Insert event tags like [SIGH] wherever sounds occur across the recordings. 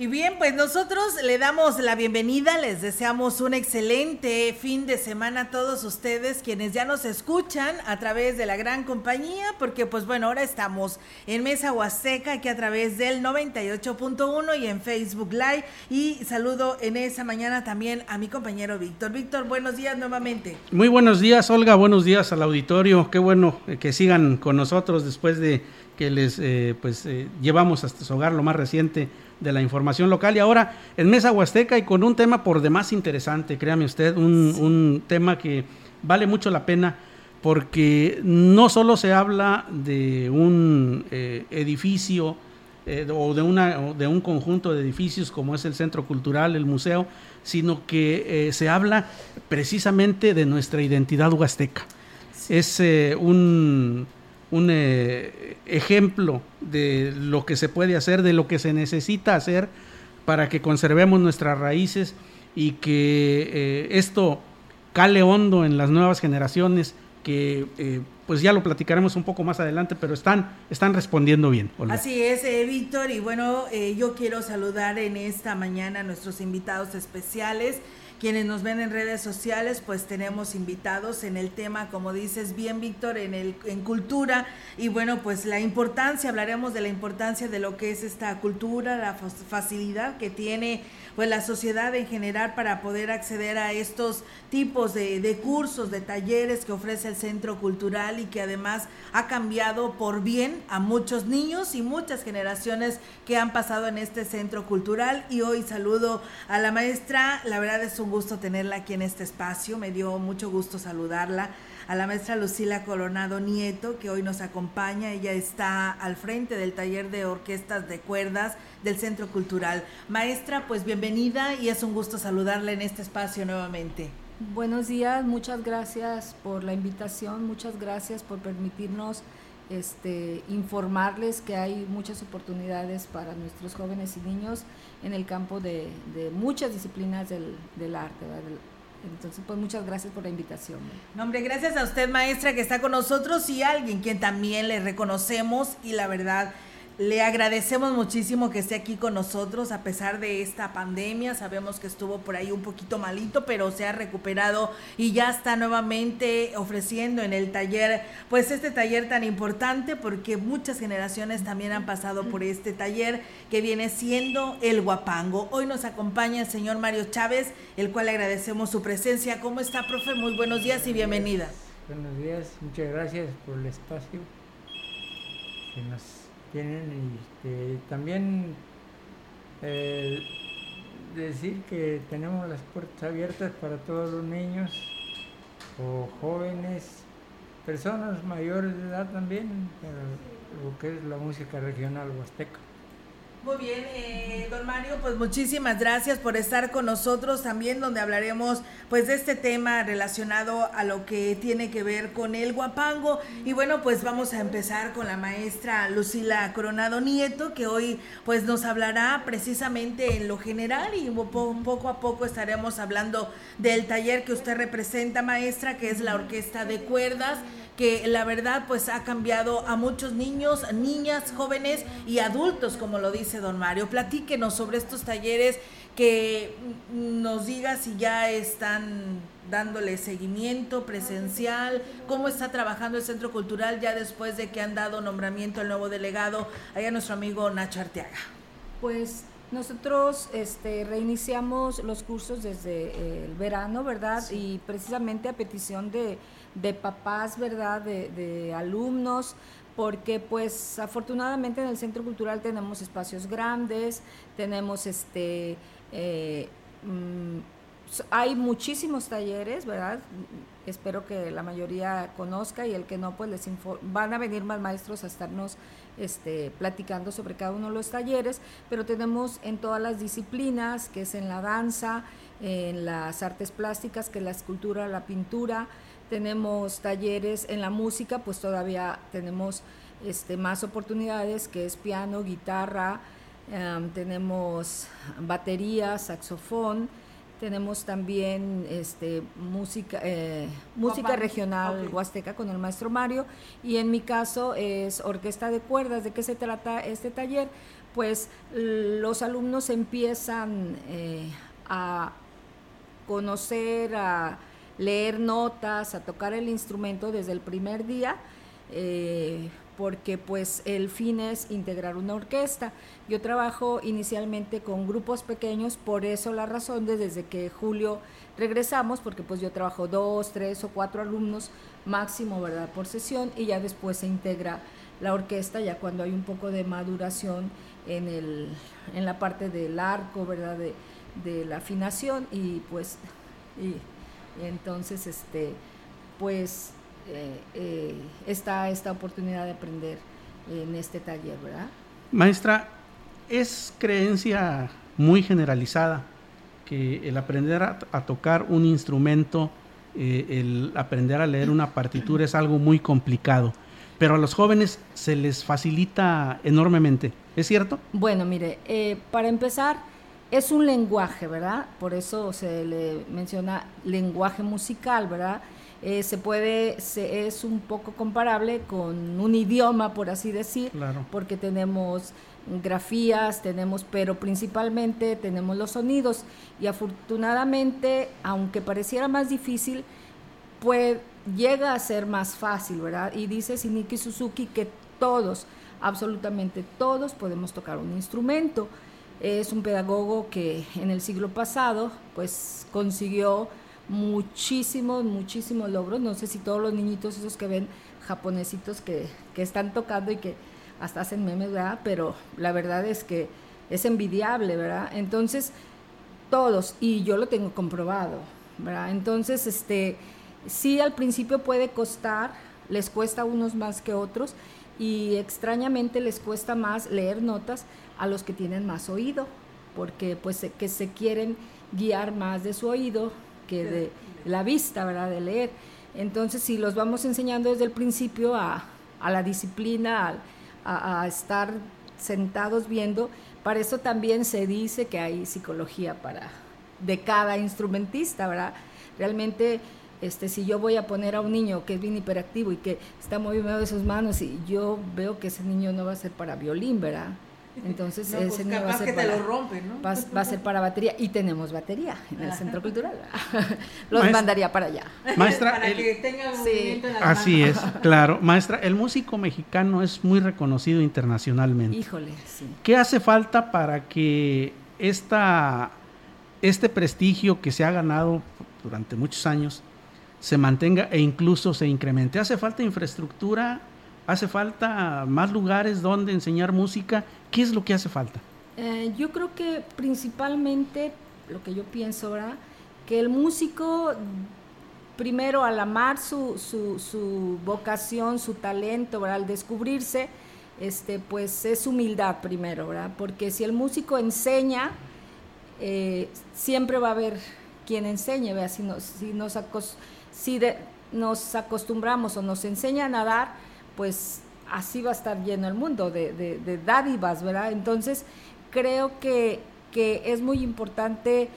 Y bien, pues nosotros le damos la bienvenida, les deseamos un excelente fin de semana a todos ustedes quienes ya nos escuchan a través de la gran compañía, porque pues bueno, ahora estamos en Mesa Huasteca aquí a través del 98.1 y en Facebook Live. Y saludo en esa mañana también a mi compañero Víctor. Víctor, buenos días nuevamente. Muy buenos días, Olga, buenos días al auditorio. Qué bueno que sigan con nosotros después de que les eh, pues eh, llevamos hasta su hogar lo más reciente de la información local. Y ahora en Mesa Huasteca y con un tema por demás interesante, créame usted, un, tema que vale mucho la pena porque no solo se habla de un eh, edificio o de, una, de un conjunto de edificios como es el Centro Cultural, el museo, sino que se habla precisamente de nuestra identidad huasteca. Es un un eh, ejemplo de lo que se puede hacer, de lo que se necesita hacer para que conservemos nuestras raíces y que eh, esto cale hondo en las nuevas generaciones que eh, pues ya lo platicaremos un poco más adelante, pero están, están respondiendo bien. Así es, Víctor, y bueno, yo quiero saludar en esta mañana a nuestros invitados especiales. Quienes nos ven en redes sociales, pues tenemos invitados en el tema, como dices bien, Víctor, en, el, en cultura. Y bueno, pues la importancia, hablaremos de la importancia de lo que es esta cultura, la facilidad que tiene pues la sociedad en general para poder acceder a estos tipos de, de, cursos, de talleres que ofrece el Centro Cultural y que además ha cambiado por bien a muchos niños y muchas generaciones que han pasado en este Centro Cultural. Y hoy saludo a la maestra, la verdad es un gusto tenerla aquí en este espacio, me dio mucho gusto saludarla a la maestra Lucila Coronado Nieto, que hoy nos acompaña. Ella está al frente del taller de orquestas de cuerdas del Centro Cultural. Maestra, pues bienvenida y es un gusto saludarla en este espacio nuevamente. Buenos días, muchas gracias por la invitación, muchas gracias por permitirnos este, informarles que hay muchas oportunidades para nuestros jóvenes y niños en el campo de, muchas disciplinas del, arte, entonces, pues muchas gracias por la invitación. No, hombre, gracias a usted, maestra, que está con nosotros y alguien quien también le reconocemos y la verdad le agradecemos muchísimo que esté aquí con nosotros a pesar de esta pandemia. Sabemos que estuvo por ahí un poquito malito, pero se ha recuperado y ya está nuevamente ofreciendo en el taller, pues este taller tan importante porque muchas generaciones también han pasado por este taller que viene siendo el Guapango. Hoy nos acompaña el señor Mario Chávez, el cual le agradecemos su presencia. ¿Cómo está, profe? Muy buenos días y bienvenida. Buenos días, muchas gracias por el espacio que nos tienen este, también eh, decir que tenemos las puertas abiertas para todos los niños o jóvenes, personas mayores de edad también, lo que es la música regional huasteca. Muy bien, eh, don Mario, pues muchísimas gracias por estar con nosotros también, donde hablaremos pues de este tema relacionado a lo que tiene que ver con el guapango. Y bueno, pues vamos a empezar con la maestra Lucila Coronado Nieto, que hoy pues nos hablará precisamente en lo general y poco a poco estaremos hablando del taller que usted representa, maestra, que es la orquesta de cuerdas que la verdad pues ha cambiado a muchos niños, niñas, jóvenes y adultos, como lo dice don Mario. Platíquenos sobre estos talleres que nos diga si ya están dándole seguimiento presencial, cómo está trabajando el Centro Cultural ya después de que han dado nombramiento al nuevo delegado, allá nuestro amigo Nacho Arteaga. Pues nosotros este, reiniciamos los cursos desde el verano, ¿verdad? Y precisamente a petición de de papás, ¿verdad? De, alumnos, porque pues afortunadamente en el Centro Cultural tenemos espacios grandes, tenemos este... Eh, mm, hay muchísimos talleres, ¿verdad? Espero que la mayoría conozca y el que no, pues les van a venir más maestros a estarnos este, platicando sobre cada uno de los talleres, pero tenemos en todas las disciplinas, que es en la danza, en las artes plásticas, que es la escultura, la pintura, tenemos talleres en la música, pues todavía tenemos este, más oportunidades, que es piano, guitarra, em, tenemos batería, saxofón, tenemos también este, música, eh, música regional huasteca con el maestro Mario y en mi caso es orquesta de cuerdas. ¿De qué se trata este taller? Pues los alumnos empiezan eh, a conocer, a leer notas, a tocar el instrumento desde el primer día. Eh, porque pues el fin es integrar una orquesta. Yo trabajo inicialmente con grupos pequeños, por eso la razón de desde que julio regresamos, porque pues yo trabajo dos, tres o cuatro alumnos máximo, ¿verdad? Por sesión y ya después se integra la orquesta ya cuando hay un poco de maduración en, el, en la parte del arco, ¿verdad? De, de la afinación y pues y, entonces este pues eh, eh, está esta oportunidad de aprender en este taller, ¿verdad? Maestra, es creencia muy generalizada que el aprender a, tocar un instrumento, eh, el aprender a leer una partitura es algo muy complicado, pero a los jóvenes se les facilita enormemente, ¿es cierto? Bueno, mire, para empezar, es un lenguaje, ¿verdad? Por eso se le menciona lenguaje musical, ¿verdad? Eh, se puede, se, es un poco comparable con un idioma, por así decir, porque tenemos grafías, tenemos, pero principalmente tenemos los sonidos y afortunadamente, aunque pareciera más difícil, pues llega a ser más fácil, ¿verdad? Y dice Shiniki Suzuki que todos, absolutamente todos podemos tocar un instrumento. Es un pedagogo que en el siglo pasado pues consiguió muchísimos, muchísimos logros. No sé si todos los niñitos esos que ven japonesitos que, que están tocando y que hasta hacen memes, ¿verdad? Pero la verdad es que es envidiable, ¿verdad? Entonces, todos, y yo lo tengo comprobado, ¿verdad? Entonces, este, sí al principio puede costar, les cuesta unos más que otros, y extrañamente les cuesta más leer notas a los que tienen más oído, porque pues que se quieren guiar más de su oído que de la vista, ¿verdad? De leer. Entonces, si los vamos enseñando desde el principio a, la disciplina, a, estar sentados viendo, para eso también se dice que hay psicología para de cada instrumentista, ¿verdad? Realmente, este, si yo voy a poner a un niño que es bien hiperactivo y que está moviendo de sus manos y yo veo que ese niño no va a ser para violín, ¿verdad? Entonces, ese pues niño va a ser para, Va, a ser para batería y tenemos batería en el Centro Cultural. [LAUGHS] Los mandaría para allá. Maestra, para que tenga movimiento en Así es, claro. Maestra, el músico mexicano es muy reconocido internacionalmente. Híjole, sí. ¿Qué hace falta para que esta, este prestigio que se ha ganado durante muchos años se mantenga e incluso se incremente? ¿Hace falta infraestructura? ¿Hace falta más lugares donde enseñar música? ¿Qué es lo que hace falta? Eh, yo creo que principalmente lo que yo pienso ahora, que el músico primero al amar su, su, vocación, su talento, al descubrirse, este, pues es humildad primero, ¿verdad? Porque si el músico enseña, eh, siempre va a haber quien enseñe. Si, nos, si, nos, si nos acostumbramos o nos enseñan a dar, pues así va a estar lleno el mundo de, dádivas, ¿verdad? Entonces, creo que, es muy importante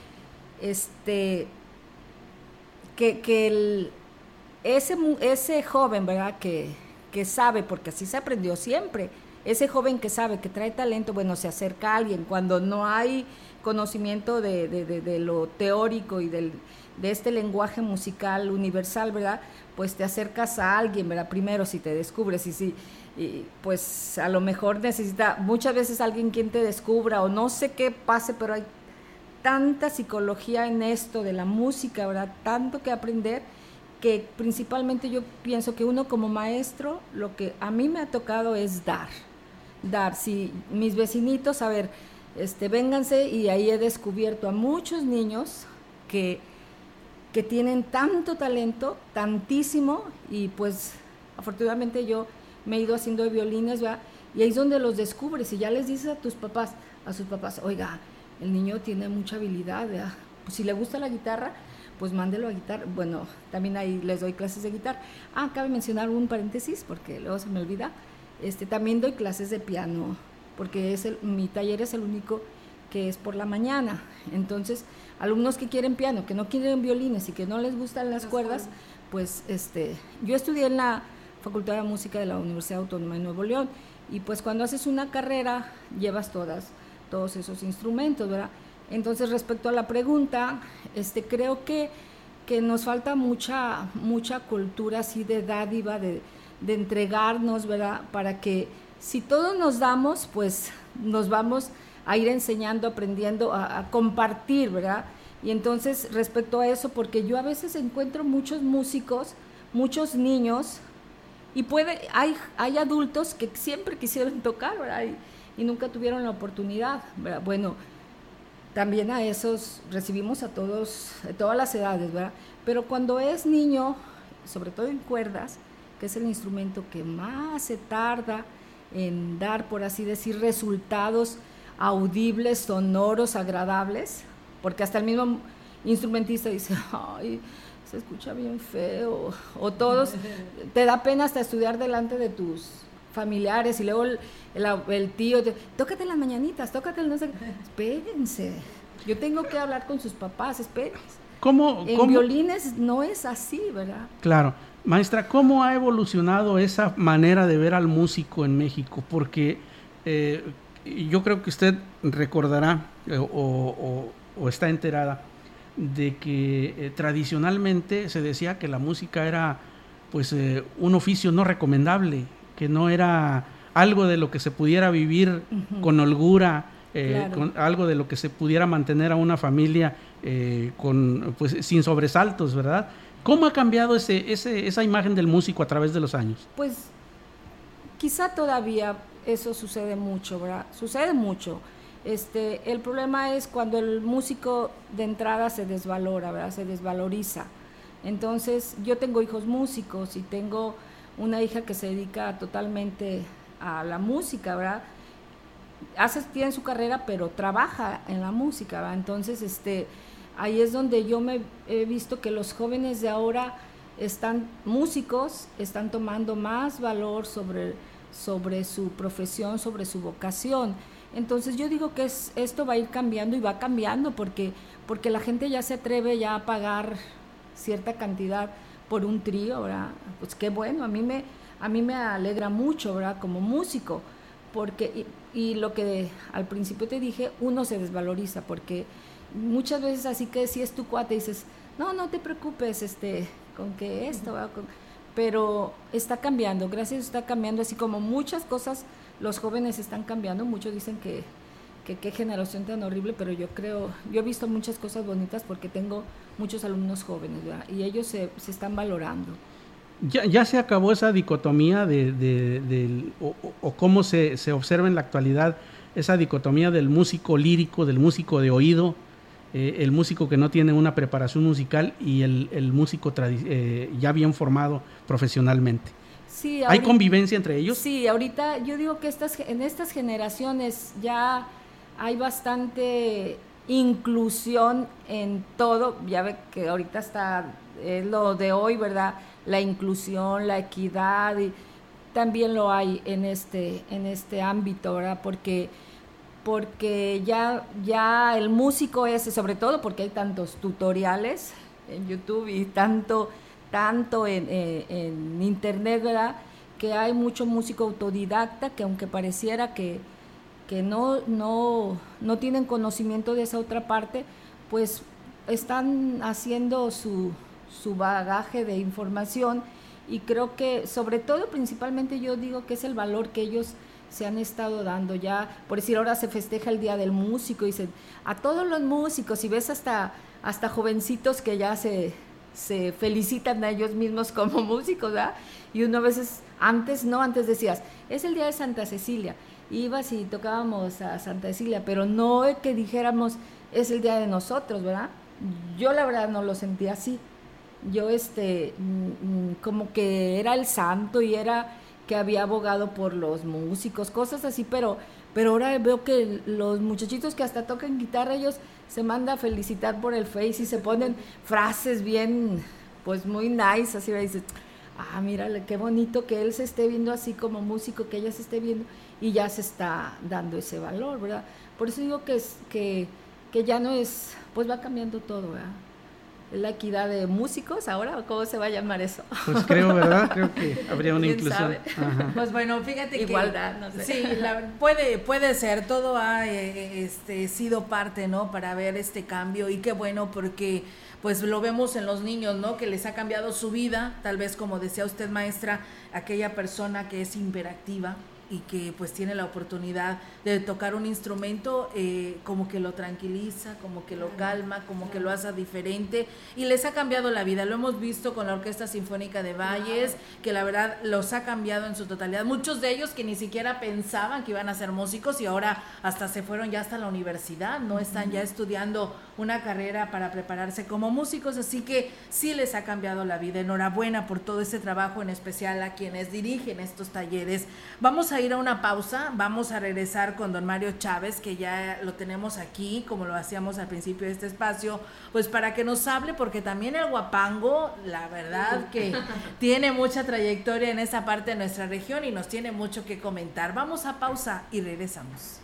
este, que, el, ese, ese joven, ¿verdad? Que, que sabe, porque así se aprendió siempre, ese joven que sabe, que trae talento, bueno, se acerca a alguien cuando no hay conocimiento de, de lo teórico y del, de este lenguaje musical universal, ¿verdad? Pues te acercas a alguien, ¿verdad? Primero si te descubres y si, pues a lo mejor necesita muchas veces alguien quien te descubra o no sé qué pase, pero hay tanta psicología en esto de la música, ¿verdad? Tanto que aprender que principalmente yo pienso que uno como maestro, lo que a mí me ha tocado es dar, dar. Si mis vecinitos, a ver, este, vénganse y ahí he descubierto a muchos niños que que tienen tanto talento, tantísimo, y pues afortunadamente yo me he ido haciendo de violines. Y ahí es donde los descubres y ya les dices a tus papás, a sus papás, oiga, el niño tiene mucha habilidad. Pues si le gusta la guitarra, pues mándelo a guitarra. Bueno, también ahí les doy clases de guitarra. Ah, cabe mencionar un paréntesis porque luego se me olvida. Este, también doy clases de piano porque es el, mi taller es el único que es por la mañana. Entonces, alumnos que quieren piano, que no quieren violines y que no les gustan las, cuerdas, pues este, yo estudié en la Facultad de Música de la Universidad Autónoma de Nuevo León y pues cuando haces una carrera llevas todas todos esos instrumentos, ¿verdad? Entonces, respecto a la pregunta, este creo que que nos falta mucha mucha cultura así de dádiva de, de entregarnos, ¿verdad? Para que si todos nos damos, pues nos vamos a ir enseñando, aprendiendo, a, compartir, ¿verdad? Y entonces, respecto a eso, porque yo a veces encuentro muchos músicos, muchos niños, y puede, hay, hay adultos que siempre quisieron tocar, ¿verdad? Y, y nunca tuvieron la oportunidad, ¿verdad? Bueno, también a esos recibimos a todos, todas las edades, ¿verdad? Pero cuando es niño, sobre todo en cuerdas, que es el instrumento que más se tarda en dar, por así decir, resultados audibles, sonoros, agradables, porque hasta el mismo instrumentista dice, [LAUGHS] ay, se escucha bien feo, o todos, te da pena hasta estudiar delante de tus familiares y luego el, tío, te, tócate las mañanitas, tócate no sé, espérense, yo tengo que hablar con sus papás, espérense. ¿Cómo, en violines no es así, ¿verdad? Claro. Maestra, ¿cómo ha evolucionado esa manera de ver al músico en México? Porque eh, yo creo que usted recordará eh, o, está enterada de que eh, tradicionalmente se decía que la música era pues eh, un oficio no recomendable, que no era algo de lo que se pudiera vivir con holgura, con algo de lo que se pudiera mantener a una familia con pues sin sobresaltos, ¿verdad? ¿Cómo ha cambiado ese, ese, esa imagen del músico a través de los años? Pues quizá todavía eso sucede mucho, ¿verdad? Sucede mucho. Este, el problema es cuando el músico de entrada se desvalora, ¿verdad? Se desvaloriza. Entonces, yo tengo hijos músicos y tengo una hija que se dedica totalmente a la música, ¿verdad? Hace, tiene su carrera, pero trabaja en la música, ¿verdad? Entonces, este, ahí es donde yo me he visto que los jóvenes de ahora están músicos, están tomando más valor sobre sobre su profesión, sobre su vocación. Entonces yo digo que es, esto va a ir cambiando y va cambiando porque, porque la gente ya se atreve ya a pagar cierta cantidad por un trío, ¿verdad? Pues qué bueno, a mí me, a mí me alegra mucho, ¿verdad? Como músico, porque, y, y lo que al principio te dije, uno se desvaloriza, porque muchas veces así que si es tu cuate dices, no, no te preocupes, este, con que esto, ¿verdad? Pero está cambiando, gracias está cambiando, así como muchas cosas los jóvenes están cambiando, muchos dicen que, qué generación tan horrible, pero yo creo, yo he visto muchas cosas bonitas porque tengo muchos alumnos jóvenes y ellos se, están valorando. Ya, ya, se acabó esa dicotomía de, o, cómo se, se observa en la actualidad esa dicotomía del músico lírico, del músico de oído, eh, el músico que no tiene una preparación musical y el, músico eh, ya bien formado profesionalmente. Sí, ¿Hay convivencia entre ellos? Sí, ahorita yo digo que estas, en estas generaciones ya hay bastante inclusión en todo, ya ve que ahorita está es lo de hoy, ¿verdad? La inclusión, la equidad y también lo hay en este en este ámbito, ¿verdad? Porque porque ya, ya el músico ese, sobre todo porque hay tantos tutoriales en YouTube y tanto, tanto en, eh, internet. Que hay mucho músico autodidacta que aunque pareciera que, que no, no, no tienen conocimiento de esa otra parte, pues están haciendo su, su bagaje de información y creo que sobre todo principalmente yo digo que es el valor que ellos se han estado dando ya, por decir, ahora se festeja el Día del Músico, y dicen, a todos los músicos, y ves hasta, hasta jovencitos que ya se, se felicitan a ellos mismos como [LAUGHS] músicos, ¿verdad? Y uno a veces, antes no, antes decías, es el Día de Santa Cecilia, ibas y tocábamos a Santa Cecilia, pero no que dijéramos, es el Día de nosotros, ¿verdad? Yo la verdad no lo sentía así. Yo, este, mm, mm, como que era el santo y era había abogado por los músicos, cosas así, pero, pero ahora veo que los muchachitos que hasta tocan guitarra, ellos se manda a felicitar por el Face y se ponen frases bien, pues muy nice, así dices, ah, mírale, qué bonito que él se esté viendo así como músico, que ella se esté viendo y ya se está dando ese valor, ¿verdad? Por eso digo que, es, que, que ya no es, pues va cambiando todo, ¿verdad? La equidad de músicos ahora, cómo se va a llamar eso? Pues creo, ¿verdad? [LAUGHS] Creo que habría una inclusión. Pues bueno, fíjate Igualdad, no sé. Sí, puede, puede ser, todo ha eh, este, sido parte, ¿no? Para ver este cambio y qué bueno porque pues lo vemos en los niños, ¿no? Que les ha cambiado su vida, tal vez como decía usted maestra, aquella persona que es hiperactiva, y que pues tiene la oportunidad de tocar un instrumento, eh, como que lo tranquiliza, como que lo calma, como que lo hace diferente y les ha cambiado la vida. Lo hemos visto con la Orquesta Sinfónica de Valles, que la verdad los ha cambiado en su totalidad. Muchos de ellos que ni siquiera pensaban que iban a ser músicos y ahora hasta se fueron ya hasta la universidad, no están ya estudiando una carrera para prepararse como músicos, así que sí les ha cambiado la vida. Enhorabuena por todo ese trabajo, en especial a quienes dirigen estos talleres. Vamos a ir a una pausa, vamos a regresar con don Mario Chávez, que ya lo tenemos aquí, como lo hacíamos al principio de este espacio, pues para que nos hable, porque también el guapango, la verdad que [LAUGHS] tiene mucha trayectoria en esa parte de nuestra región y nos tiene mucho que comentar. Vamos a pausa y regresamos.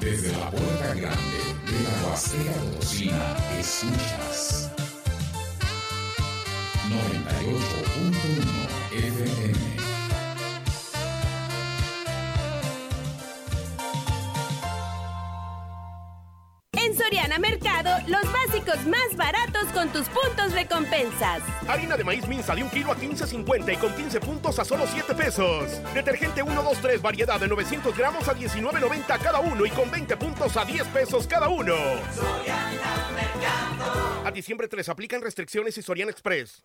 Desde la puerta grande de la Huasteca Potosina, escuchas 98.1 FM. En Soriana Mercado, los básicos más baratos con tus puntos recompensas. Harina de maíz minza de un kilo a 15.50 y con 15 puntos a solo 7 pesos. Detergente 123 variedad de 900 gramos a 19.90 cada uno y con 20 puntos a 10 pesos cada uno. Soriana Mercado. A diciembre 3 aplican restricciones y Soriana Express.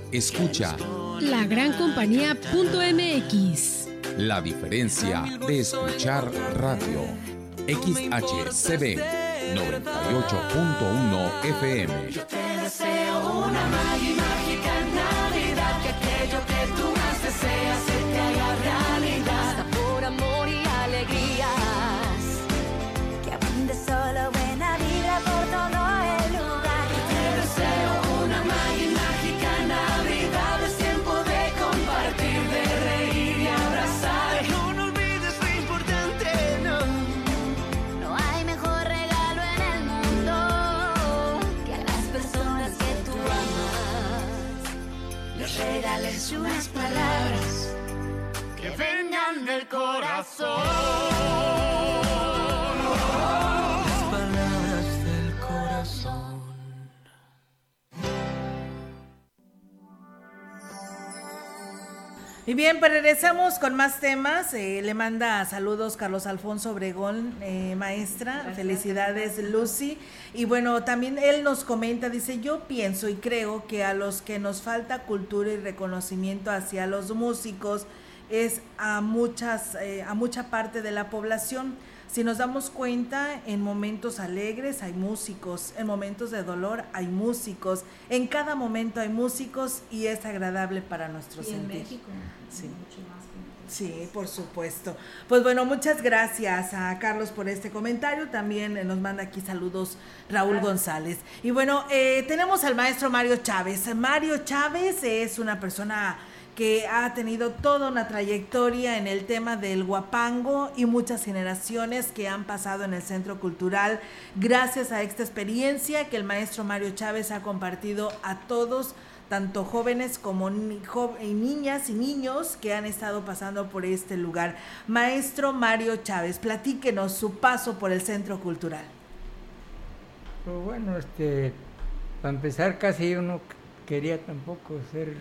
Escucha la gran compañía.mx. La diferencia de escuchar radio. XHCB 98.1 FM. Yo te deseo una mágica Navidad, que aquello que tú Las palabras del corazón. Y bien, pues regresamos con más temas. Eh, le manda saludos Carlos Alfonso Obregón, eh, maestra. Felicidades, Lucy. Y bueno, también él nos comenta, dice, yo pienso y creo que a los que nos falta cultura y reconocimiento hacia los músicos, es a muchas, eh, a mucha parte de la población. Si nos damos cuenta, en momentos alegres hay músicos, en momentos de dolor hay músicos, en cada momento hay músicos y es agradable para nuestro Y en. México, Sí. mucho más que Sí, por supuesto. Pues bueno, muchas gracias a Carlos por este comentario. También eh, nos manda aquí saludos Raúl González. Y bueno, eh, tenemos al maestro Mario Chávez. Mario Chávez es una persona que ha tenido toda una trayectoria en el tema del guapango y muchas generaciones que han pasado en el Centro Cultural gracias a esta experiencia que el maestro Mario Chávez ha compartido a todos tanto jóvenes como niñas y niños que han estado pasando por este lugar. Maestro Mario Chávez, platíquenos su paso por el Centro Cultural. Pues bueno, este, para empezar casi yo no quería tampoco ser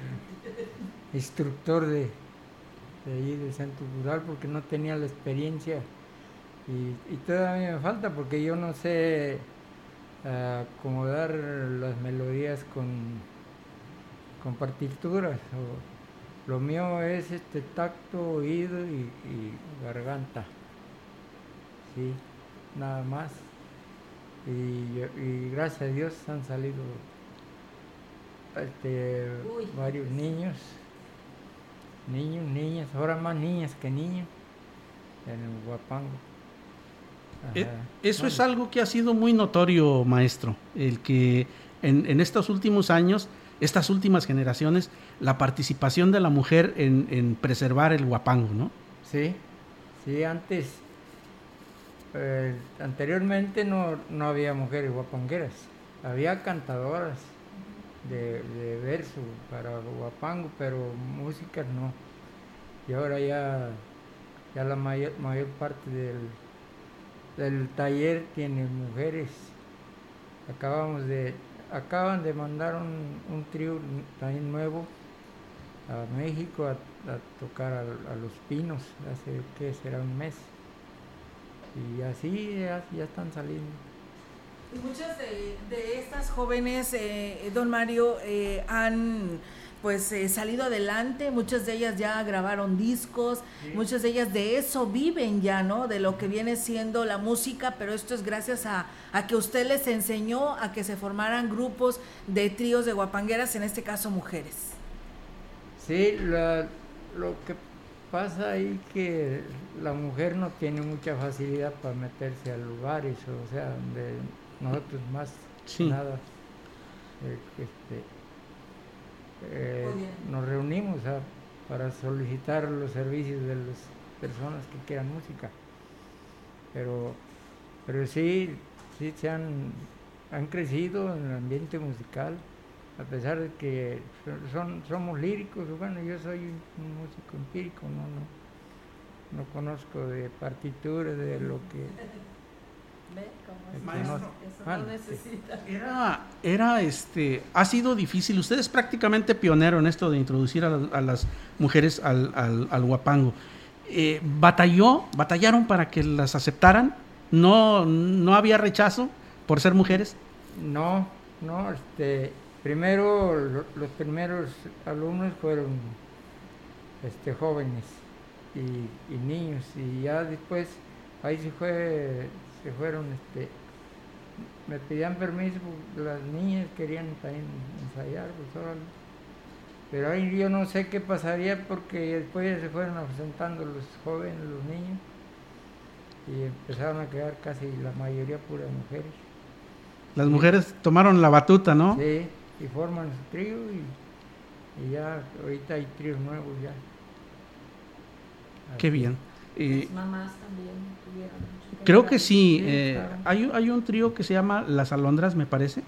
instructor de, de ahí del centro cultural porque no tenía la experiencia y, y todavía me falta porque yo no sé ah, acomodar las melodías con, con partituras. o- lo mío es este tacto, oído y, y garganta. Sí, nada más. Y, y gracias a Dios han salido este, varios niños, niños, niñas, ahora más niñas que niños en el Huapango. Eh. Eso es algo que ha sido muy notorio, maestro, el que en, en estos últimos años, estas últimas generaciones, la participación de la mujer en, en preservar el guapango, ¿no? Sí, sí, antes, eh, anteriormente no, no había mujeres guapangueras, había cantadoras de, de verso para guapango, pero músicas no. Y ahora ya, ya la mayor, mayor parte del, del taller tiene mujeres. Acabamos de, acaban de mandar un, un trío también nuevo a México a, a tocar a, a Los Pinos hace que será un mes. Y así ya, ya están saliendo. Muchas de, de estas jóvenes, eh, don Mario, eh, han pues eh, salido adelante, muchas de ellas ya grabaron discos, muchas de ellas de eso viven ya, ¿no? De lo que viene siendo la música, pero esto es gracias a, a que usted les enseñó a que se formaran grupos de tríos de guapangueras, en este caso mujeres. Sí, la- lo que pasa ahí que la mujer no tiene mucha facilidad para meterse a lugares, o sea, donde nosotros más Sí. nada eh, este, eh, nos reunimos a- para solicitar los servicios de las personas que quieran música. Pero, pero sí, sí se han, han crecido en el ambiente musical, a pesar de que son, somos líricos, bueno, yo soy un músico empírico, no, no, no conozco de partituras, de lo que... [LAUGHS] Maestro, Mande. Era, era este, ha sido difícil. Usted es prácticamente pionero en esto de introducir a, la- a las mujeres al, al, al guapango. Eh, batalló, batallaron para que las aceptaran. No, no había rechazo por ser mujeres. No, no, este, primero lo- los primeros alumnos fueron este, jóvenes y, y niños y ya después ahí se fue, se fueron, este, me pedían permiso porque las niñas querían también ensayar, pues órale. Pero ahí yo no sé qué pasaría porque después ya se fueron ausentando los jóvenes, los niños y empezaron a quedar casi la mayoría puras mujeres. Las mujeres tomaron la batuta, ¿no? Sí, y forman su trío y, y ya ahorita hay tríos nuevos ya. Qué bien. Eh, Las mamás también tuvieron mucho creo que sí. Eh, hay, un- hay un trío que se llama Las Alondras, me parece.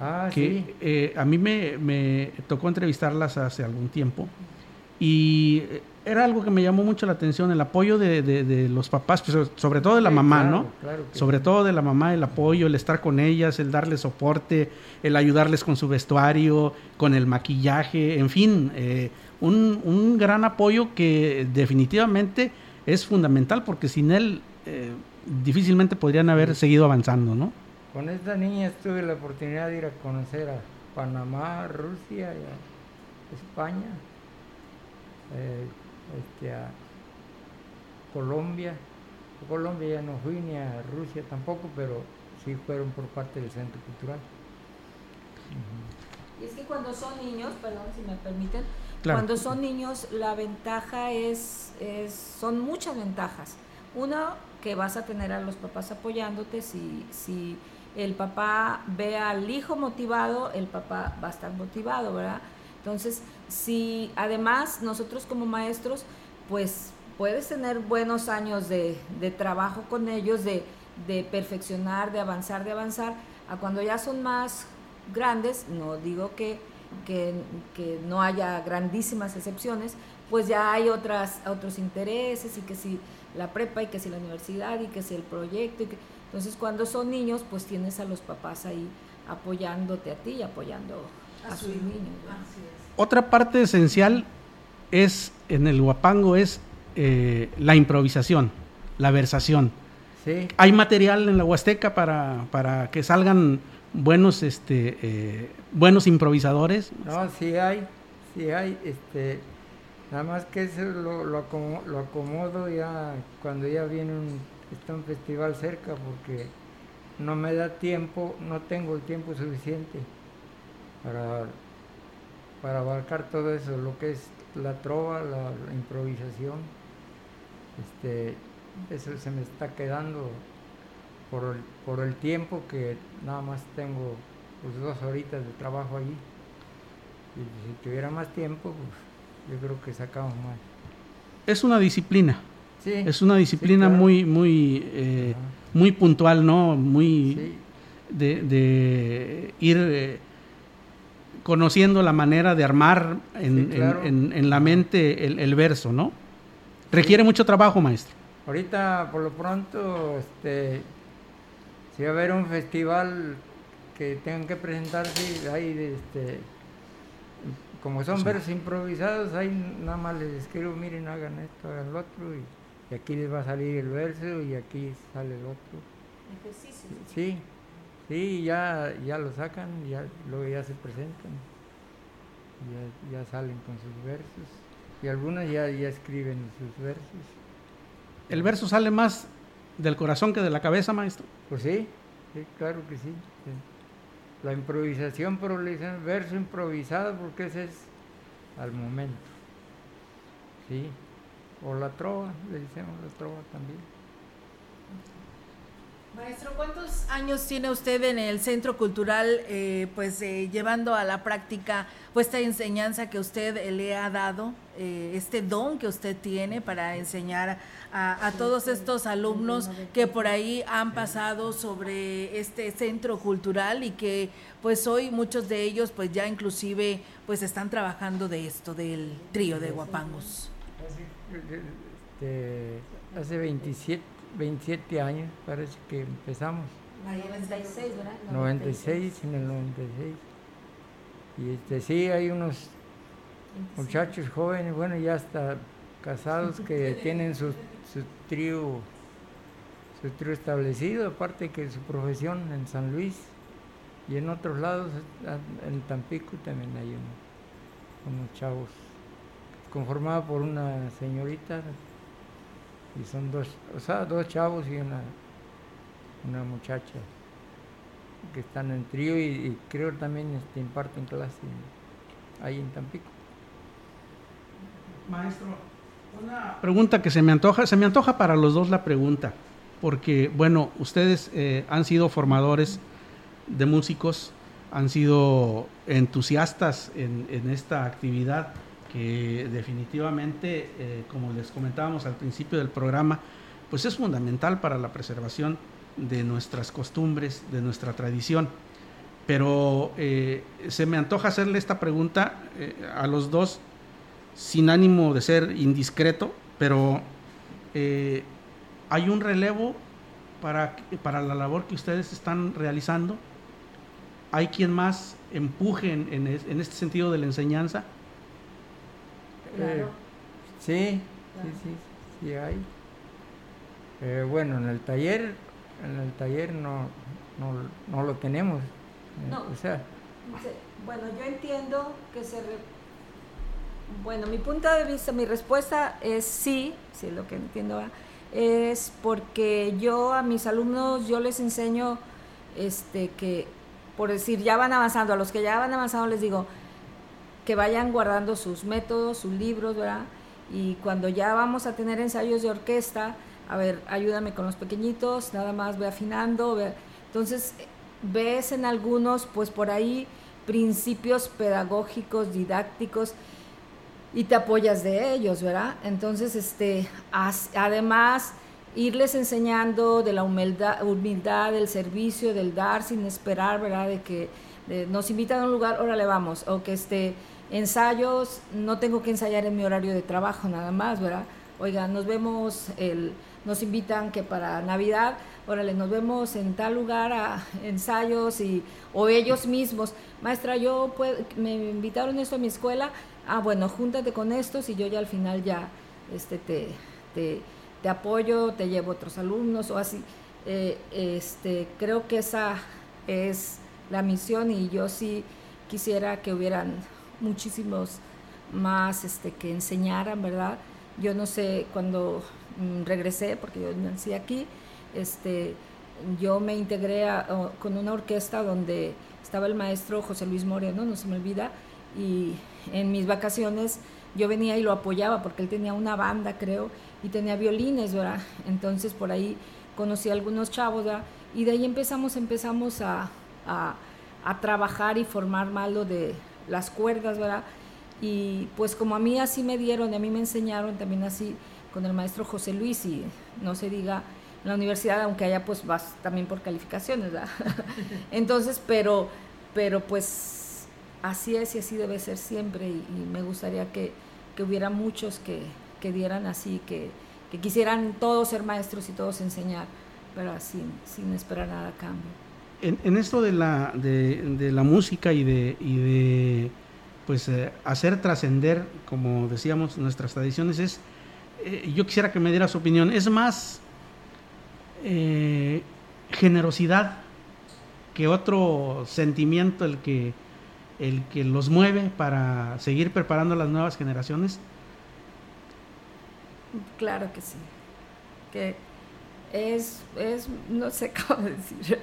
Ah, que sí. eh, a mí me, me tocó entrevistarlas hace algún tiempo y eh, era algo que me llamó mucho la atención, el apoyo de, de- de los papás, pues, sobre todo de la Sí, mamá, claro, ¿no? claro sobre sí. todo de la mamá, el apoyo, el estar con ellas, el darles soporte, el ayudarles con su vestuario, con el maquillaje, en fin, eh, un, un gran apoyo que definitivamente es fundamental porque sin él eh, difícilmente podrían haber seguido avanzando, ¿no? Con esta niña tuve la oportunidad de ir a conocer a Panamá, Rusia y a España, eh, este, a Colombia. A Colombia ya no fui ni a Rusia tampoco, pero sí fueron por parte del Centro Cultural. Y es que cuando son niños, perdón si me permiten, Cuando son niños la ventaja es, es, son muchas ventajas. Uno, que vas a tener a los papás apoyándote, si, si el papá ve al hijo motivado, el papá va a estar motivado, ¿verdad? Entonces, si además nosotros como maestros, pues puedes tener buenos años de, de trabajo con ellos, de, de perfeccionar, de avanzar, de avanzar, a cuando ya son más grandes, no digo que, que, que no haya grandísimas excepciones, pues ya hay otras, otros intereses y que si la prepa y que si la universidad y que si el proyecto. Y que, entonces cuando son niños, pues tienes a los papás ahí apoyándote a ti y apoyando a, sus niños. Otra parte esencial es en el guapango es eh, la improvisación, la versación. Sí. Hay material en la Huasteca para, para que salgan buenos este eh, buenos improvisadores. No, sí hay, sí hay, este, nada más que eso lo, lo, acomo- lo acomodo ya cuando ya viene un, está un festival cerca porque no me da tiempo, no tengo el tiempo suficiente para, para abarcar todo eso, lo que es la trova, la, la improvisación, este, eso se me está quedando por el, por el tiempo que nada más tengo pues, dos horitas de trabajo allí. Y si tuviera más tiempo, pues yo creo que sacamos más. Es una disciplina. Sí, Es una disciplina claro. muy muy eh, muy puntual, ¿no? Muy Sí. de, de ir eh, conociendo la manera de armar en, Sí, claro. en- en- en la mente el, el verso, ¿no? Requiere mucho trabajo, maestro. Ahorita, por lo pronto, este, si va a haber un festival que tengan que presentarse, de, este, como son Sí. versos improvisados, ahí nada más les escribo, miren, hagan esto, hagan lo otro, y, y aquí les va a salir el verso y aquí sale el otro. Sí, sí, ya, ya lo sacan, ya, luego ya se presentan, ya, ya salen con sus versos, y algunos ya, ya escriben sus versos. El verso sale más del corazón que de la cabeza, maestro. Pues sí, sí, claro que sí. sí. La improvisación, pero le dicen verso improvisado porque ese es al momento. Sí. O la trova, le decimos la trova también. Maestro, ¿cuántos años tiene usted en el Centro Cultural, eh, pues eh, llevando a la práctica pues, esta enseñanza que usted le ha dado, eh, este don que usted tiene para enseñar a, a todos estos alumnos que por ahí han pasado sobre este Centro Cultural y que pues hoy muchos de ellos pues ya inclusive pues están trabajando de esto, del trío de guapangos? Este, hace 27, 27 años parece que empezamos. 96, ¿verdad? 96, en el 96. Y este, sí, hay unos muchachos jóvenes, bueno, ya hasta casados que [LAUGHS] tienen su, su trío su trío establecido, aparte que su profesión en San Luis y en otros lados, en Tampico también hay un- unos chavos conformado por una señorita y son dos, o sea, dos chavos y una, una muchacha que están en trío y, creo también este, imparten clase ahí en Tampico. Maestro, una pregunta que se me antoja, se me antoja para los dos la pregunta, porque bueno, ustedes eh, han sido formadores de músicos, han sido entusiastas en, esta actividad que definitivamente, eh, como les comentábamos al principio del programa, pues es fundamental para la preservación de nuestras costumbres, de nuestra tradición. Pero eh, se me antoja hacerle esta pregunta a los dos sin ánimo de ser indiscreto, pero eh, hay un relevo para, para la labor que ustedes están realizando. Hay quien más empuje en, en es- en este sentido de la enseñanza. Eh, sí, sí, sí, sí hay. Eh, bueno, en el taller, en el taller no, no, no lo tenemos. eh, No. O sea, Sí, Bueno, yo entiendo que se... re- Bueno, mi punto de vista, mi respuesta es sí, sí es lo que entiendo, es porque yo a mis alumnos, yo les enseño este, que, por decir, ya van avanzando, a los que ya van avanzando les digo que vayan guardando sus métodos, sus libros, ¿verdad? Y cuando ya vamos a tener ensayos de orquesta, a ver, ayúdame con los pequeñitos, nada más ve afinando, ve- entonces ves en algunos, pues por ahí, principios pedagógicos, didácticos, y te apoyas de ellos, ¿verdad? Entonces, este, además, irles enseñando de la humildad, humildad, del servicio, del dar sin esperar, ¿verdad? De que nos invitan a un lugar, órale, vamos, o que este, ensayos, no tengo que ensayar en mi horario de trabajo nada más, ¿verdad? Oiga, nos vemos, el, nos invitan que para Navidad, órale, nos vemos en tal lugar a ensayos y, o ellos mismos, maestra, yo puedo, me invitaron esto a mi escuela, ah, bueno, júntate con estos y yo ya al final ya este, te, te, te apoyo, te llevo otros alumnos o así. Eh, este, creo que esa es la misión y yo sí quisiera que hubieran muchísimos más este, que enseñaran, ¿verdad? Yo no sé, cuando mm, regresé, porque yo nací aquí, este, yo me integré con una orquesta donde estaba el maestro José Luis Moreno, no se me olvida, y en mis vacaciones yo venía y lo apoyaba porque él tenía una banda, creo, y tenía violines, ¿verdad? Entonces por ahí conocí a algunos chavos, ¿verdad? Y de ahí empezamos, empezamos a, a, a trabajar y formar más lo de las cuerdas, ¿verdad? Y pues como a mí así me dieron, a mí me enseñaron también así con el maestro José Luis y no se diga en la universidad, aunque allá pues vas también por calificaciones, ¿verdad? [LAUGHS] Entonces, pero, pero pues así es y así debe ser siempre y, me gustaría que, que hubiera muchos que, que dieran así, que, que quisieran todos ser maestros y todos enseñar, pero sin, sin esperar nada a cambio. En, en esto de la, de la música y de, y de pues, eh, hacer trascender, como decíamos, nuestras tradiciones, es, eh, yo quisiera que me diera su opinión, es más eh, generosidad que otro sentimiento el que, el que los mueve para seguir preparando a las nuevas generaciones. Claro que sí. Que es, es no sé [LAUGHS] cómo decir,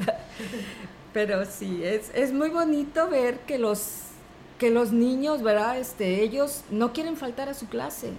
[LAUGHS] pero sí, es, es muy bonito ver que los, que los niños, ¿verdad? Este, ellos no quieren faltar a su clase,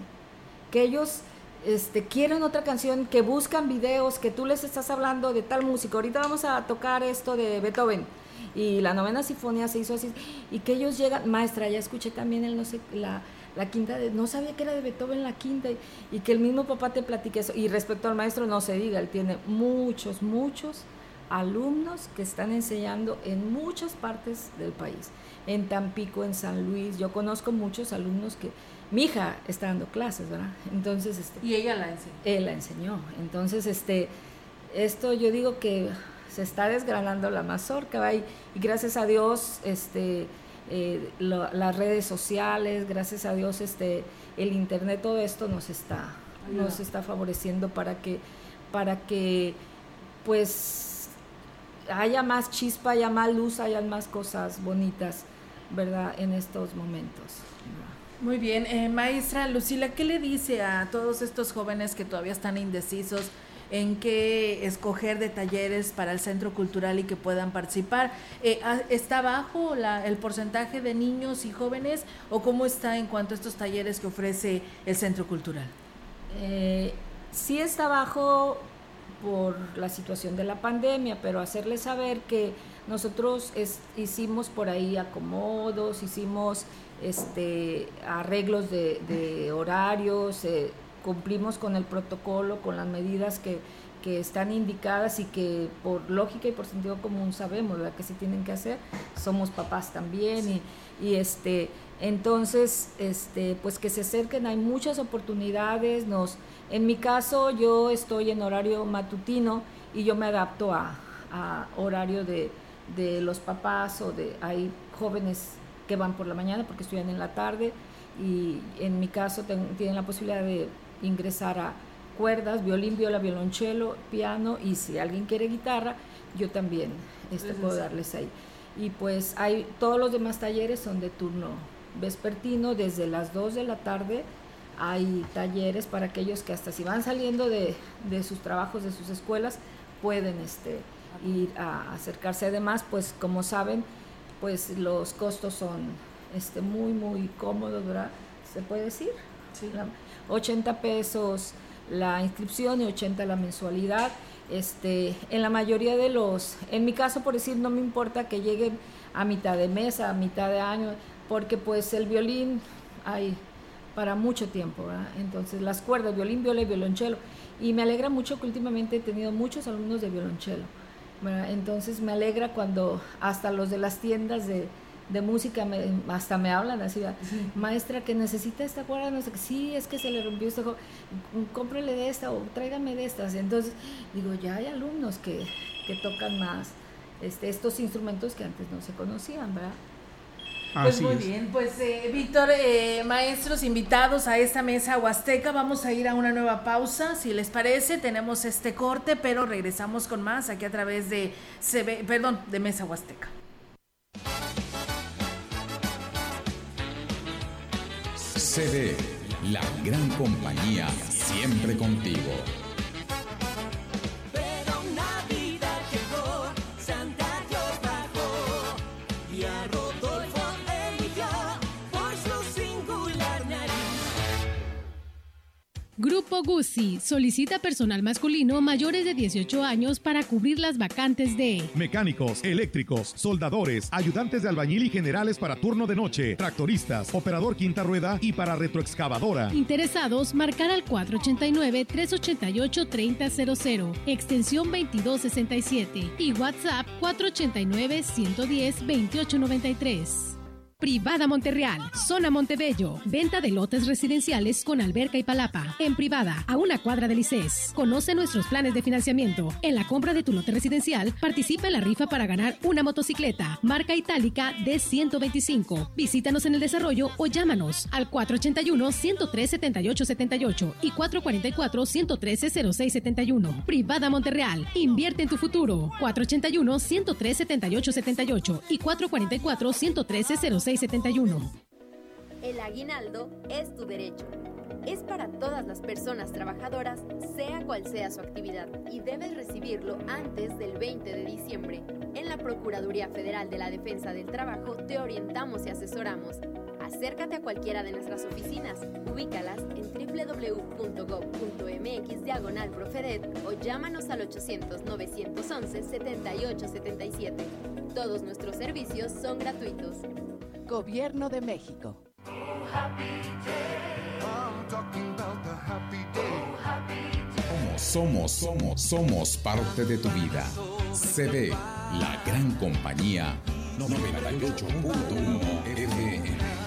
que ellos este, quieren otra canción, que buscan videos, que tú les estás hablando de tal música. Ahorita vamos a tocar esto de Beethoven y la novena sinfonía se hizo así y que ellos llegan, maestra, ya escuché también el no sé la la quinta de, no sabía que era de Beethoven la quinta y, y que el mismo papá te platique eso y respecto al maestro no se diga, él tiene muchos muchos alumnos que están enseñando en muchas partes del país, en Tampico, en San Luis, yo conozco muchos alumnos que mi hija está dando clases, ¿verdad? Entonces, este, Y ella la enseñó. él la enseñó. Entonces, este, esto yo digo que se está desgranando la mazorca, ¿va? y, y gracias a Dios, este, eh, lo- las redes sociales, gracias a Dios, este, el internet, todo esto nos está, Ayuda. nos está favoreciendo para que, para que, pues, haya más chispa, haya más luz, haya más cosas bonitas, ¿verdad? En estos momentos. Muy bien, eh, maestra Lucila, ¿qué le dice a todos estos jóvenes que todavía están indecisos en qué escoger de talleres para el centro cultural y que puedan participar? Eh, ah, ¿Está bajo el porcentaje de niños y jóvenes o cómo está en cuanto a estos talleres que ofrece el centro cultural? Eh, sí está bajo por la situación de la pandemia, pero hacerles saber que nosotros hicimos por ahí acomodos, hicimos este, arreglos de, de horarios, eh, cumplimos con el protocolo, con las medidas que, que están indicadas y que por lógica y por sentido común sabemos ¿verdad? que se tienen que hacer. Somos papás también y, y este, entonces, este, pues que se acerquen, hay muchas oportunidades. Nos, en mi caso, yo estoy en horario matutino y yo me adapto a, a horario de, de los papás o de hay jóvenes que van por la mañana porque estudian en la tarde y en mi caso tienen la posibilidad de ingresar a cuerdas, violín, viola, violonchelo, piano y si alguien quiere guitarra, yo también este, puedo darles ahí. Y pues hay todos los demás talleres son de turno vespertino desde las 2 de la tarde. Hay talleres para aquellos que hasta si van saliendo de, de sus trabajos, de sus escuelas, pueden este, ir a acercarse. Además, pues como saben, pues los costos son este, muy, muy cómodos, ¿verdad? ¿Se puede decir? La- 80 pesos la inscripción y 80 la mensualidad. Este, en la mayoría de los, en mi caso por decir, no me importa que lleguen a mitad de mes, a mitad de año, porque pues el violín hay para mucho tiempo. Entonces las cuerdas, violín, viola y violonchelo. Y me alegra mucho que últimamente he tenido muchos alumnos de violonchelo. Entonces me alegra cuando hasta los de las tiendas de, de música me- hasta me hablan así, ¿verdad? maestra que necesita esta cuerda, no sé qué, sí, es que se le rompió este juego, cómprele de esta o tráigame de estas. Entonces digo, ya hay alumnos que, que tocan más este, estos instrumentos que antes no se conocían, ¿verdad? Pues Así muy es. bien, pues eh, Víctor, eh, maestros invitados a esta mesa huasteca, vamos a ir a una nueva pausa, si les parece, tenemos este corte, pero regresamos con más aquí a través de CB, perdón, de Mesa Huasteca. La gran compañía, siempre contigo. Grupo Guzzi solicita personal masculino mayores de 18 años para cubrir las vacantes de Mecánicos, eléctricos, soldadores, ayudantes de albañil y generales para turno de noche, tractoristas, operador quinta rueda y para retroexcavadora. Interesados, marcar al 489-388-3000, extensión 2267 y WhatsApp 489-110-2893. Privada Monterreal, Zona Montebello, venta de lotes residenciales con alberca y palapa. En privada, a una cuadra del ICES. Conoce nuestros planes de financiamiento. En la compra de tu lote residencial, participa en la rifa para ganar una motocicleta, marca itálica D125. Visítanos en el desarrollo o llámanos al 481-103-7878 y 444-113-0671. Privada Monterreal, invierte en tu futuro. 481-103-7878 y 444-113-0671. El aguinaldo es tu derecho. Es para todas las personas trabajadoras, sea cual sea su actividad, y debes recibirlo antes del 20 de diciembre. En la Procuraduría Federal de la Defensa del Trabajo te orientamos y asesoramos. Acércate a cualquiera de nuestras oficinas, ubícalas en www.gov.mx diagonal Profedet o llámanos al 800-911-7877. Todos nuestros servicios son gratuitos. Gobierno de México. Somos, somos, somos parte de tu vida. CD, la gran compañía 98.1 FM.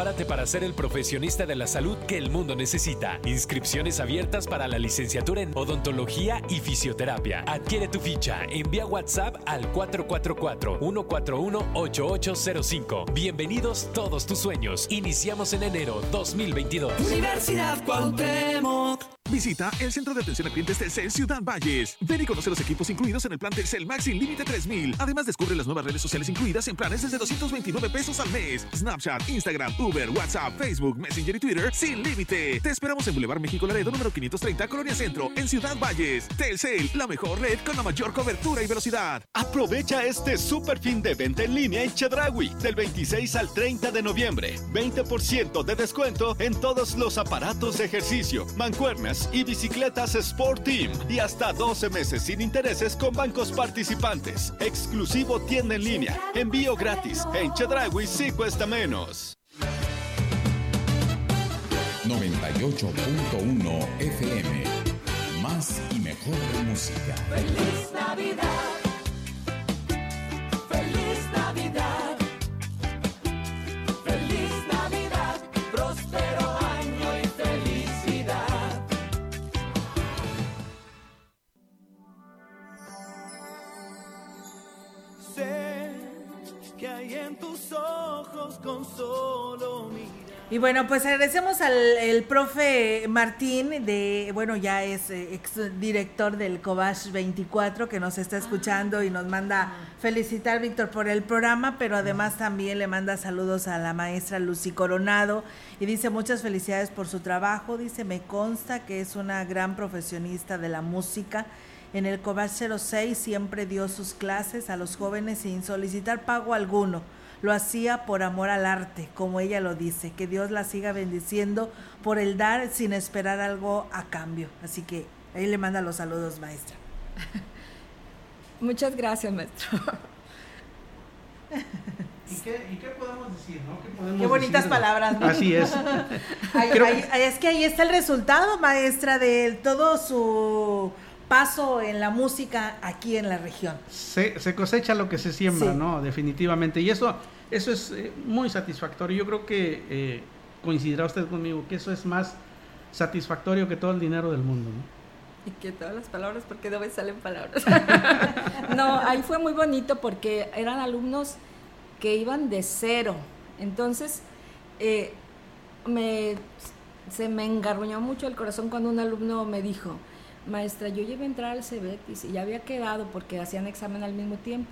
Prepárate para ser el profesionista de la salud que el mundo necesita. Inscripciones abiertas para la licenciatura en odontología y fisioterapia. Adquiere tu ficha. Envía WhatsApp al 444-141-8805. Bienvenidos todos tus sueños. Iniciamos en enero 2022. Universidad Cuauhtémoc. Visita el Centro de Atención a Clientes Telcel Ciudad Valles. Ven y conoce los equipos incluidos en el plan Telcel Max sin límite 3000. Además, descubre las nuevas redes sociales incluidas en planes desde 229 pesos al mes. Snapchat, Instagram, Uber, WhatsApp, Facebook, Messenger y Twitter sin límite. Te esperamos en Boulevard México Laredo número 530, Colonia Centro, en Ciudad Valles. Telcel, la mejor red con la mayor cobertura y velocidad. Aprovecha este super fin de venta en línea en Chedraui del 26 al 30 de noviembre. 20% de descuento en todos los aparatos de ejercicio, mancuernas y bicicletas Sport Team y hasta 12 meses sin intereses con bancos participantes. Exclusivo tienda en línea. Envío gratis. En Chedraui sí cuesta menos. 98.1 FM. Más y mejor música. Feliz Navidad. Feliz Navidad. Feliz Navidad. Y bueno, pues agradecemos al el profe Martín, de, bueno, ya es eh, ex director del Cobach 24, que nos está escuchando y nos manda felicitar, Víctor, por el programa, pero además también le manda saludos a la maestra Lucy Coronado y dice muchas felicidades por su trabajo. Dice, me consta que es una gran profesionista de la música. En el Cobach 06 siempre dio sus clases a los jóvenes sin solicitar pago alguno lo hacía por amor al arte, como ella lo dice. Que Dios la siga bendiciendo por el dar sin esperar algo a cambio. Así que ahí le manda los saludos, maestra. [LAUGHS] Muchas gracias, maestro. ¿Y qué, y qué podemos decir? ¿no? ¿Qué, podemos Qué bonitas decir? palabras. ¿no? Así es. [LAUGHS] Ay, Creo- ay, ay, es que ahí está el resultado, maestra, de todo su paso en la música aquí en la región. se, se cosecha lo que se siembra, Sí. ¿no? Definitivamente. Y eso, eso es eh, muy satisfactorio. Yo creo que eh, coincidirá usted conmigo que eso es más satisfactorio que todo el dinero del mundo, ¿no? Y que todas las palabras, porque no me salen palabras. [LAUGHS] no, ahí fue muy bonito porque eran alumnos que iban de cero. Entonces, eh, me, se me engarruñó mucho el corazón cuando un alumno me dijo, maestra, yo llegué a entrar al Cebetis y ya había quedado porque hacían examen al mismo tiempo,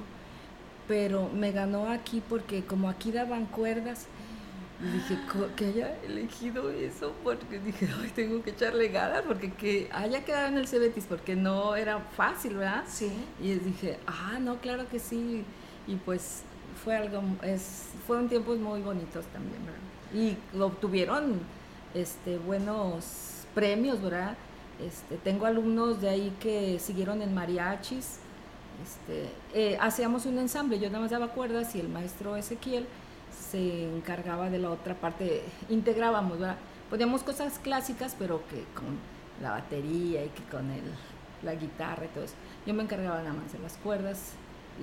pero me ganó aquí porque como aquí daban cuerdas, y dije, "Co- que haya elegido eso, porque dije, ay, tengo que echarle ganas, porque que haya quedado en el Cebetis, porque no era fácil, ¿verdad? Sí. Y dije, ah, no, claro que sí. Y pues fue algo, es, fueron tiempos muy bonitos también, ¿verdad? Y obtuvieron este, buenos premios, ¿verdad? Este, tengo alumnos de ahí que siguieron en mariachis. Este, eh, hacíamos un ensamble, yo nada más daba cuerdas y el maestro Ezequiel se encargaba de la otra parte, integrábamos, ¿verdad? Poníamos cosas clásicas, pero que con la batería y que con el, la guitarra y todo eso. Yo me encargaba nada más de las cuerdas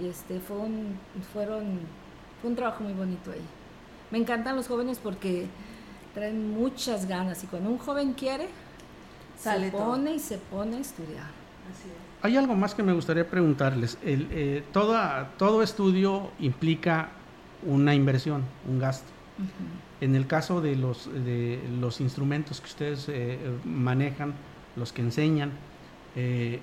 y este fue un, fueron, fue un trabajo muy bonito ahí. Me encantan los jóvenes porque traen muchas ganas y cuando un joven quiere, Sale se todo. pone y se pone a estudiar. Hay algo más que me gustaría preguntarles. El, eh, toda, todo estudio implica una inversión, un gasto. En el caso de los, de los instrumentos que ustedes eh, manejan, los que enseñan, eh,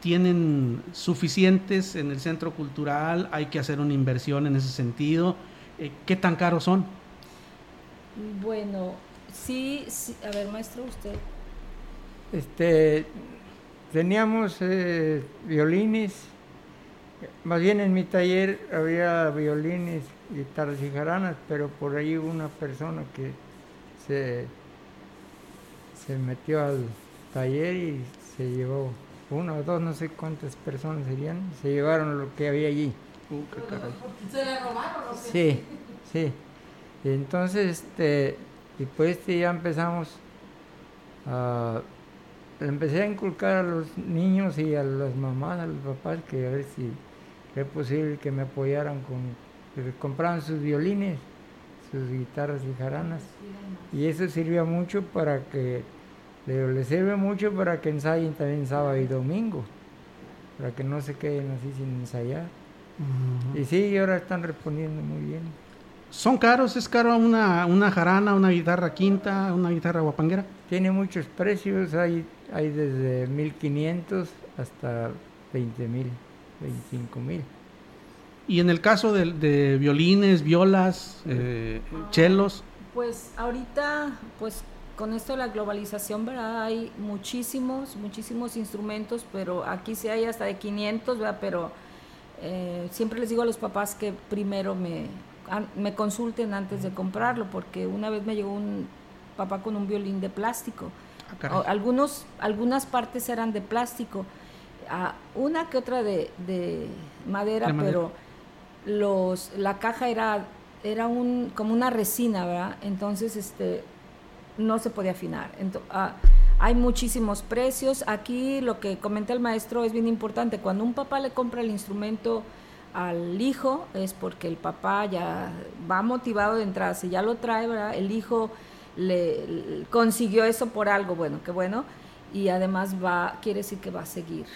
¿tienen suficientes en el centro cultural? ¿Hay que hacer una inversión en ese sentido? Eh, ¿Qué tan caros son? Bueno, sí, sí, a ver, maestro, usted. Este, teníamos eh, violines, más bien en mi taller había violines, guitarras y jaranas, pero por ahí hubo una persona que se, se metió al taller y se llevó una o dos, no sé cuántas personas serían, se llevaron lo que había allí. ¿Se le robaron o qué? Sí, sí. Y entonces, este, y pues este, ya empezamos a... le empecé a inculcar a los niños y a las mamás, a los papás, que a ver si es posible que me apoyaran con... que compraran sus violines, sus guitarras y jaranas. Y eso sirvió mucho para que... le sirve mucho para que ensayen también sábado y domingo, para que no se queden así sin ensayar. Y sí, ahora están respondiendo muy bien. ¿Son caros? ¿Es caro una, una jarana, una guitarra quinta, una guitarra guapanguera? Tiene muchos precios, hay, hay desde 1500 hasta 20 mil, 25 mil. Y en el caso de, de violines, violas, eh, chelos, Pues ahorita, pues con esto de la globalización, ¿verdad? Hay muchísimos, muchísimos instrumentos, pero aquí sí hay hasta de 500, ¿verdad? Pero eh, siempre les digo a los papás que primero me, an- me consulten antes de comprarlo, porque una vez me llegó un papá con un violín de plástico. O- algunos, algunas partes eran de plástico, ah, una que otra de, de madera, De madera. pero los, la caja era, era un, como una resina, ¿verdad? Entonces, este, no se podía afinar. Ah, hay muchísimos precios. Aquí lo que comenta el maestro es bien importante. Cuando un papá le compra el instrumento al hijo es porque el papá ya va motivado de entrada. Si ya lo trae, ¿verdad? El hijo le, consiguió eso por algo bueno, qué bueno. Y además va, quiere decir que va a seguir,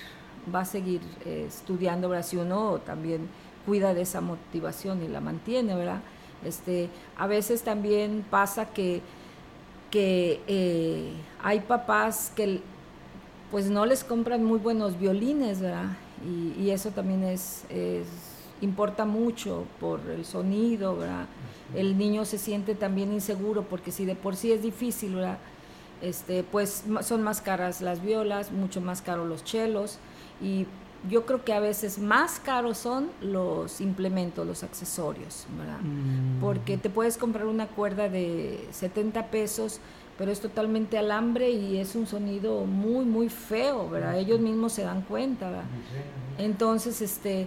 va a seguir eh, estudiando, ¿verdad? Si uno también cuida de esa motivación y la mantiene, ¿verdad? Este, a veces también pasa que, que eh, hay papás que pues no les compran muy buenos violines, ¿verdad? Y, y eso también es, es- importa mucho por el sonido, ¿verdad? El niño se siente también inseguro porque si de por sí es difícil, ¿verdad? Este, pues son más caras las violas, mucho más caros los chelos y yo creo que a veces más caros son los implementos, los accesorios, ¿verdad? Mm. Porque te puedes comprar una cuerda de 70 pesos, pero es totalmente alambre y es un sonido muy, muy feo, ¿verdad? Ellos mismos se dan cuenta, ¿verdad? Entonces, este,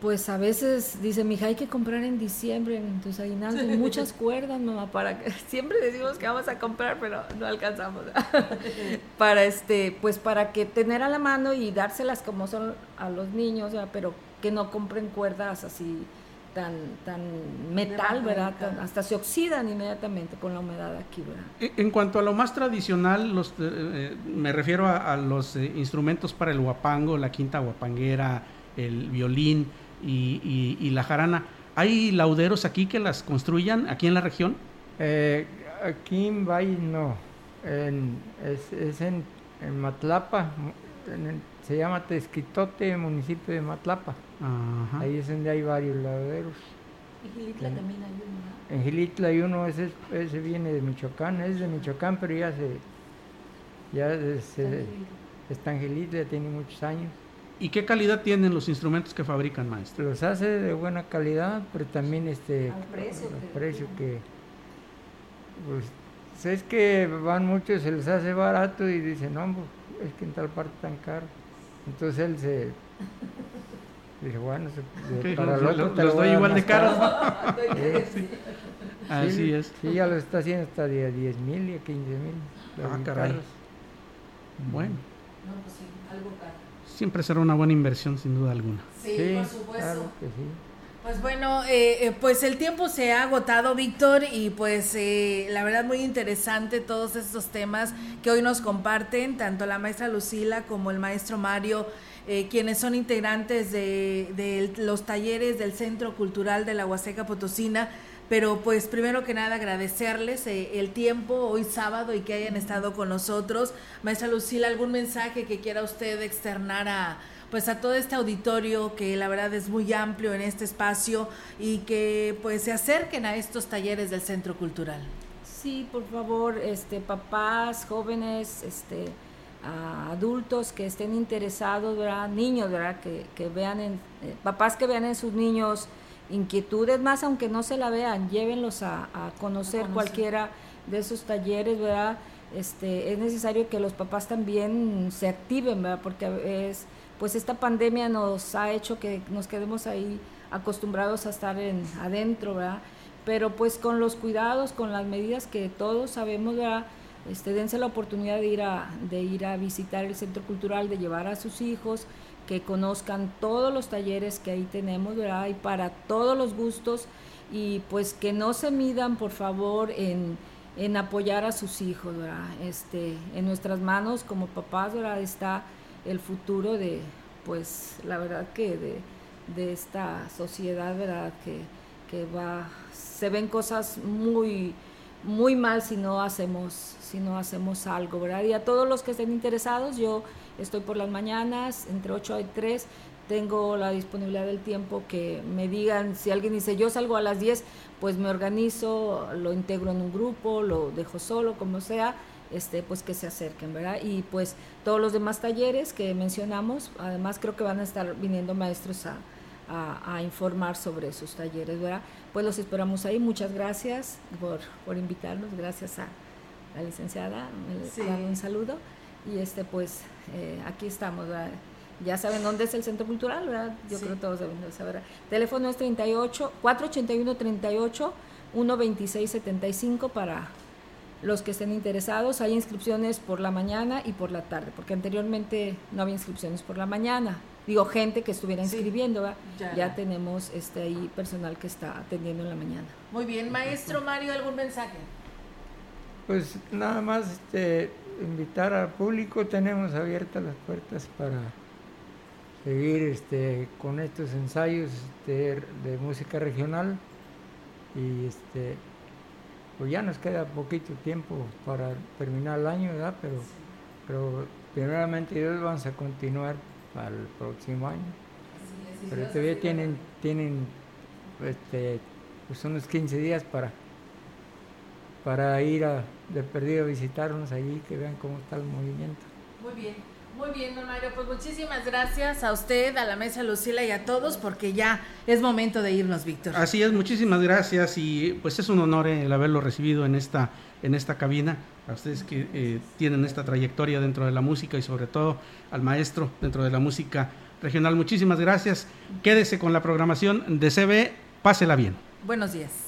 pues a veces dice, mija, hay que comprar en diciembre en tus aguinaldos muchas cuerdas, mamá, para que [LAUGHS] siempre decimos que vamos a comprar, pero no alcanzamos. [LAUGHS] para este, pues para que tener a la mano y dárselas como son a los niños, ¿verdad? pero que no compren cuerdas así tan tan metal, ¿verdad? Tan- hasta se oxidan inmediatamente con la humedad aquí, ¿verdad? En en cuanto a lo más tradicional, los, eh, eh, me refiero a, a los eh, instrumentos para el huapango, la quinta huapanguera, el violín y, y- y la jarana. ¿Hay lauderos aquí que las construyan aquí en la región? Eh, aquí en Valle no, en- es, es en, en Matlapa, en se llama Tezquitote, municipio de Matlapa. Ajá. Ahí es donde hay varios lavaderos. Y Gilitla también hay uno, En Gilitla hay uno, ese, es- ese viene de Michoacán, es de Michoacán, pero ya se, ya se- está en Gilitla, tiene muchos años. ¿Y qué calidad tienen los instrumentos que fabrican, maestro? Los hace de buena calidad, pero también este Al precio al que- precio que pues es que van muchos, se les hace barato y dicen, no, es que en tal parte tan caro. Entonces él se [LAUGHS] dice, bueno, se- Ok, para el los- otro los- te los doy igual de caro". [LAUGHS] [LAUGHS] Sí. Sí. Así Sí, es. Sí, ya lo está haciendo hasta de a 10 mil y a 15 mil. Ah, caray. Bueno, No, pues sí, algo caro. Siempre será una buena inversión sin duda alguna. Sí, por supuesto. Claro que sí. Pues bueno, eh, eh, pues el tiempo se ha agotado, Víctor, y pues eh, la verdad muy interesante todos estos temas que hoy nos comparten, tanto la maestra Lucila como el maestro Mario, eh, quienes son integrantes de, de los talleres del Centro Cultural de la Huasteca Potosina. Pero pues primero que nada agradecerles eh, el tiempo hoy sábado y que hayan estado con nosotros. Maestra Lucila, ¿algún mensaje que quiera usted externar a, pues a todo este auditorio que la verdad es muy amplio en este espacio y que pues se acerquen a estos talleres del Centro Cultural. Sí, por favor, este, papás, jóvenes, este, a adultos que estén interesados, ¿verdad? niños, ¿verdad? Que, que vean en, eh, papás que vean en sus niños inquietudes más, aunque no se la vean, llévenlos a, a conocer conocer. cualquiera de esos talleres, ¿verdad? Este, es necesario que los papás también se activen, ¿verdad? Porque es, pues esta pandemia nos ha hecho que nos quedemos ahí acostumbrados a estar en, adentro, ¿verdad? Pero pues con los cuidados, con las medidas que todos sabemos, ¿verdad? Este, dense la oportunidad de ir, a, de ir a visitar el centro cultural, de llevar a sus hijos, que conozcan todos los talleres que ahí tenemos, ¿verdad? Y para todos los gustos y pues que no se midan, por favor, en, en apoyar a sus hijos, ¿verdad? Este, en nuestras manos como papás, ¿verdad? Está el futuro de, pues, la verdad que de, de esta sociedad, ¿verdad? Que, que va, se ven cosas muy, muy mal si no hacemos, si no hacemos algo, ¿verdad? Y a todos los que estén interesados, yo estoy por las mañanas, entre 8 y 3, tengo la disponibilidad del tiempo que me digan, si alguien dice yo salgo a las 10, pues me organizo, lo integro en un grupo, lo dejo solo, como sea, este, pues que se acerquen, ¿verdad? Y pues todos los demás talleres que mencionamos, además creo que van a estar viniendo maestros a, a, a informar sobre sus talleres, ¿verdad? Pues los esperamos ahí, muchas gracias por, por invitarnos, gracias a la licenciada, me Sí. un saludo y este pues eh, aquí estamos, ¿verdad? Ya saben dónde es el Centro Cultural, ¿verdad? Yo Sí. creo que todos deben de saber. Teléfono es 38 481 38 126 75 para los que estén interesados. Hay inscripciones por la mañana y por la tarde, porque anteriormente no había inscripciones por la mañana. Digo, gente que estuviera inscribiendo, ¿verdad? ya. Ya, tenemos este ahí personal que está atendiendo en la mañana. Muy bien, maestro Mario, ¿algún mensaje? Pues nada más este, invitar al público, tenemos abiertas las puertas para seguir este, con estos ensayos este, de música regional y este pues ya nos queda poquito tiempo para terminar el año, ¿verdad? Pero, pero primeramente Dios vamos a continuar para el próximo año. Pero todavía tienen, tienen este, pues unos 15 días para, para ir a, de perdido visitarnos allí, que vean cómo está el movimiento. Muy bien. Muy bien, don Mario, pues muchísimas gracias a usted, a la mesa Lucila y a todos, porque ya es momento de irnos, Víctor. Así es, muchísimas gracias y pues es un honor el haberlo recibido en esta, en esta cabina, a ustedes que eh, tienen esta trayectoria dentro de la música y sobre todo al maestro dentro de la música regional. Muchísimas gracias, quédese con la programación de CB, pásela bien. Buenos días.